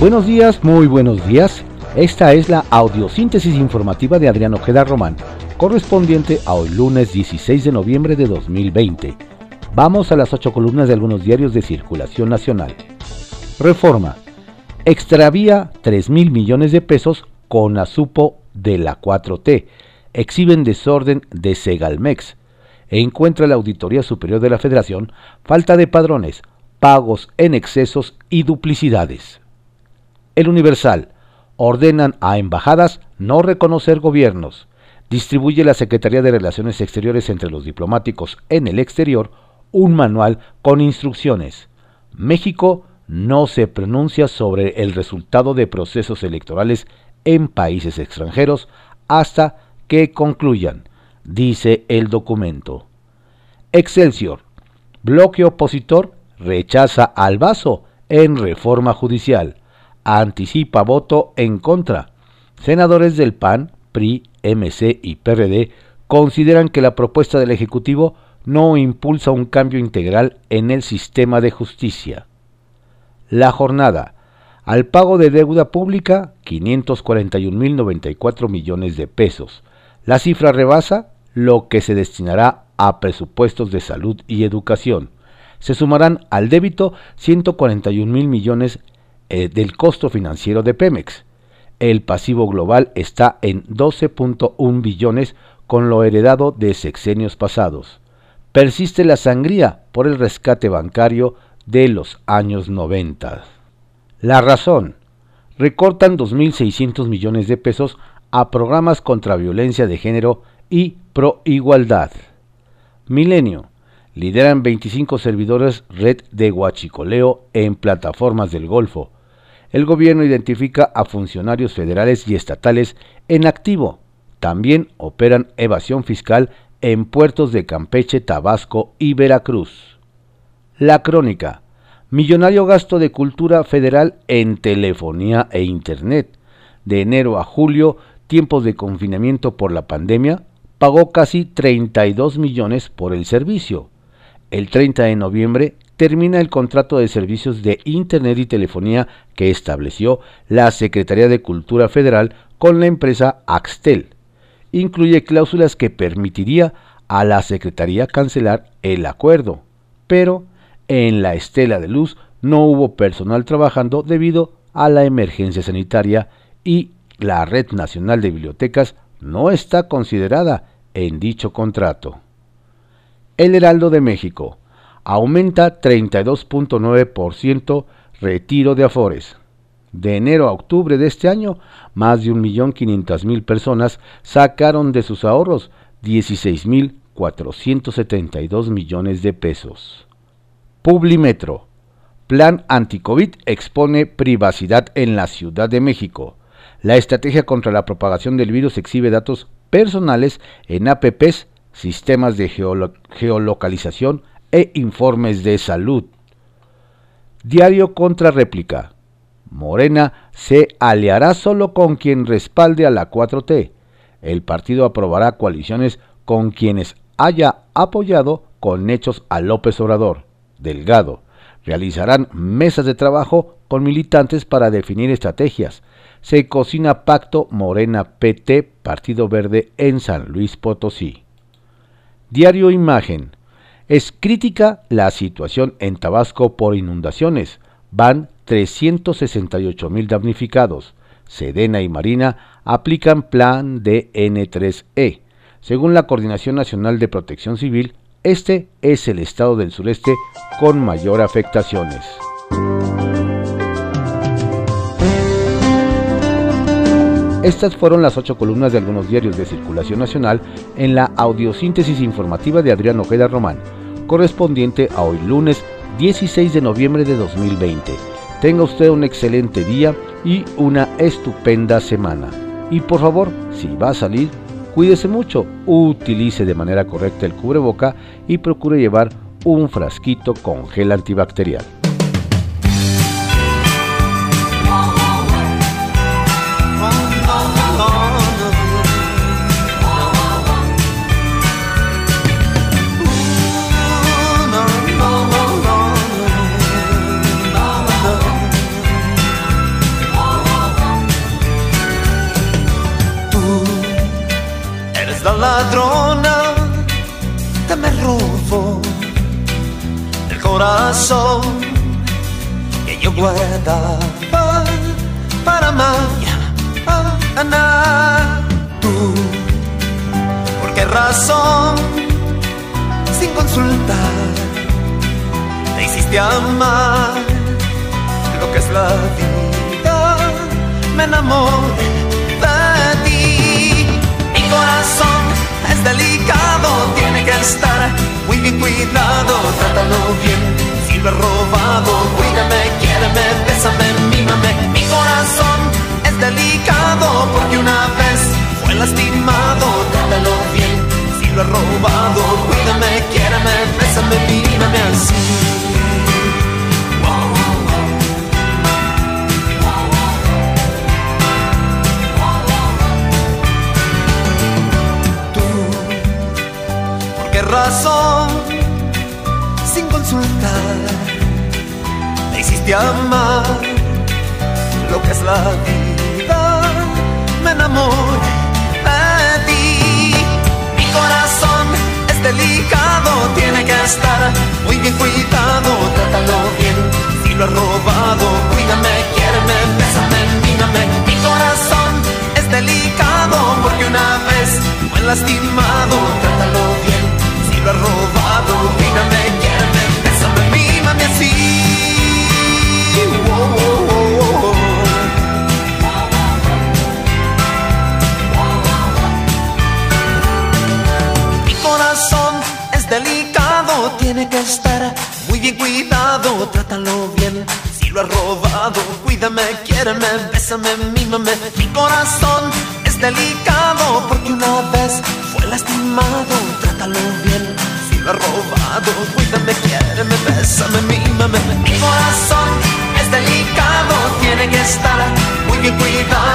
Buenos días, muy buenos días. Esta es la audiosíntesis informativa de Adrián Ojeda Román, correspondiente a hoy lunes 16 de noviembre de 2020. Vamos a las ocho columnas de algunos diarios de circulación nacional. Reforma. Extravía 3 mil millones de pesos con asupo de la 4T. Exhiben desorden de Segalmex. encuentra la Auditoría Superior de la Federación falta de padrones, pagos en excesos y duplicidades. El Universal. Ordenan a embajadas no reconocer gobiernos. Distribuye la Secretaría de Relaciones Exteriores entre los diplomáticos en el exterior un manual con instrucciones. México no se pronuncia sobre el resultado de procesos electorales en países extranjeros hasta que concluyan, dice el documento. Excelsior. Bloque opositor rechaza al vaso en reforma judicial anticipa voto en contra. Senadores del PAN, PRI, MC y PRD consideran que la propuesta del Ejecutivo no impulsa un cambio integral en el sistema de justicia. La jornada. Al pago de deuda pública, 541.094 millones de pesos. La cifra rebasa lo que se destinará a presupuestos de salud y educación. Se sumarán al débito 141 mil millones eh, del costo financiero de Pemex. El pasivo global está en 12.1 billones con lo heredado de sexenios pasados. Persiste la sangría por el rescate bancario de los años 90. La razón. Recortan 2.600 millones de pesos a programas contra violencia de género y pro igualdad. Milenio. Lideran 25 servidores red de huachicoleo en plataformas del Golfo el gobierno identifica a funcionarios federales y estatales en activo. También operan evasión fiscal en puertos de Campeche, Tabasco y Veracruz. La crónica. Millonario gasto de cultura federal en telefonía e Internet. De enero a julio, tiempos de confinamiento por la pandemia, pagó casi 32 millones por el servicio. El 30 de noviembre, termina el contrato de servicios de Internet y telefonía que estableció la Secretaría de Cultura Federal con la empresa Axtel. Incluye cláusulas que permitiría a la Secretaría cancelar el acuerdo, pero en la estela de luz no hubo personal trabajando debido a la emergencia sanitaria y la Red Nacional de Bibliotecas no está considerada en dicho contrato. El Heraldo de México aumenta 32.9% retiro de Afores. De enero a octubre de este año, más de 1.500.000 personas sacaron de sus ahorros 16.472 millones de pesos. Publimetro. Plan anticovid expone privacidad en la Ciudad de México. La estrategia contra la propagación del virus exhibe datos personales en APPs, sistemas de geolocalización e informes de salud. Diario contra réplica. Morena se aliará solo con quien respalde a la 4T. El partido aprobará coaliciones con quienes haya apoyado con hechos a López Obrador. Delgado. Realizarán mesas de trabajo con militantes para definir estrategias. Se cocina pacto Morena PT Partido Verde en San Luis Potosí. Diario Imagen. Es crítica la situación en Tabasco por inundaciones. Van 368 mil damnificados. Sedena y Marina aplican plan DN3E. Según la Coordinación Nacional de Protección Civil, este es el estado del sureste con mayor afectaciones. Estas fueron las ocho columnas de algunos diarios de circulación nacional en la audiosíntesis informativa de Adrián Ojeda Román correspondiente a hoy lunes 16 de noviembre de 2020. Tenga usted un excelente día y una estupenda semana. Y por favor, si va a salir, cuídese mucho, utilice de manera correcta el cubreboca y procure llevar un frasquito con gel antibacterial. Robó el corazón que yo guardaba para mañana. Tú, ¿por qué razón? Sin consultar, te hiciste amar lo que es la vida. Me enamoré estar muy bien cuidado, trátalo bien. Si lo he robado, sin consultar, me hiciste amar lo que es la vida. Me enamoré de ti. Mi corazón es delicado, tiene que estar muy bien cuidado. Estar muy bien cuidado. Trátalo bien. Si lo he robado, cuídame, quiéreme, bésame, mímame. Mi corazón es delicado porque una vez fue lastimado. Trátalo bien robado. Cuídame, quiéreme, bésame, mímame. Mi corazón es delicado, tiene que estar muy bien cuidado.